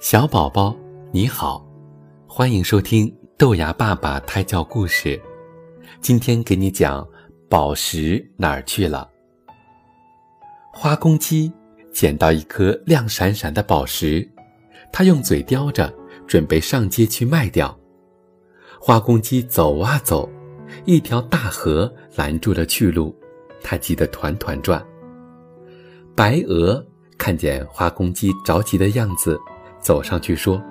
小宝宝，你好，欢迎收听豆芽爸爸胎教故事。今天给你讲宝石哪儿去了。花公鸡捡到一颗亮闪闪的宝石，它用嘴叼着，准备上街去卖掉。花公鸡走啊走，一条大河拦住了去路，它急得团团转。白鹅看见花公鸡着急的样子。走上去说：“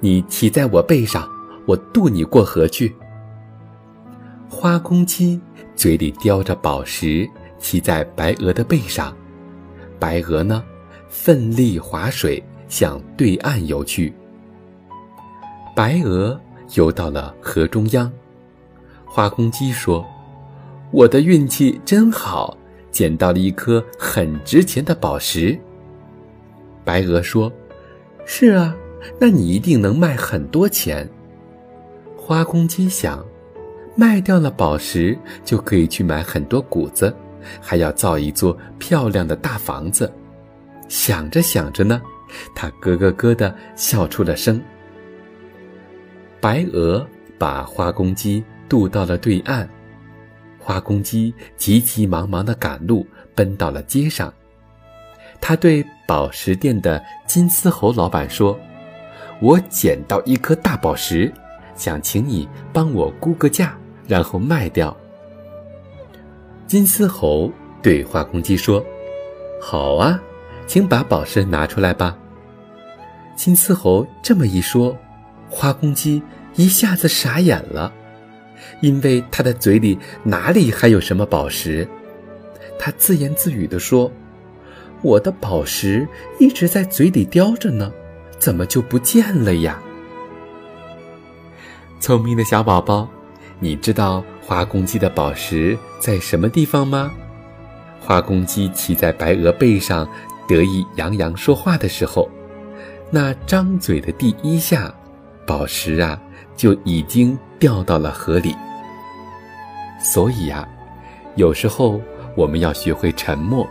你骑在我背上，我渡你过河去。”花公鸡嘴里叼着宝石，骑在白鹅的背上，白鹅呢，奋力划水向对岸游去。白鹅游到了河中央，花公鸡说：“我的运气真好，捡到了一颗很值钱的宝石。”白鹅说。是啊，那你一定能卖很多钱。花公鸡想，卖掉了宝石就可以去买很多谷子，还要造一座漂亮的大房子。想着想着呢，它咯咯咯的笑出了声。白鹅把花公鸡渡到了对岸，花公鸡急急忙忙的赶路，奔到了街上。他对宝石店的金丝猴老板说：“我捡到一颗大宝石，想请你帮我估个价，然后卖掉。”金丝猴对花公鸡说：“好啊，请把宝石拿出来吧。”金丝猴这么一说，花公鸡一下子傻眼了，因为他的嘴里哪里还有什么宝石？他自言自语地说。我的宝石一直在嘴里叼着呢，怎么就不见了呀？聪明的小宝宝，你知道花公鸡的宝石在什么地方吗？花公鸡骑在白鹅背上，得意洋洋说话的时候，那张嘴的第一下，宝石啊就已经掉到了河里。所以呀，有时候我们要学会沉默。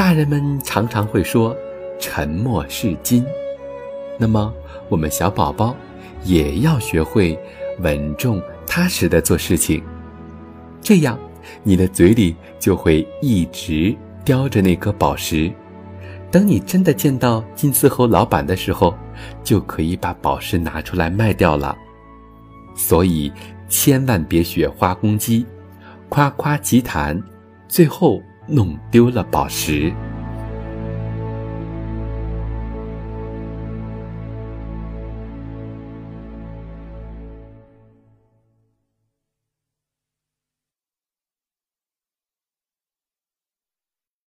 大人们常常会说“沉默是金”，那么我们小宝宝也要学会稳重踏实的做事情，这样你的嘴里就会一直叼着那颗宝石。等你真的见到金丝猴老板的时候，就可以把宝石拿出来卖掉了。所以千万别学花公鸡，夸夸其谈，最后。弄丢了宝石。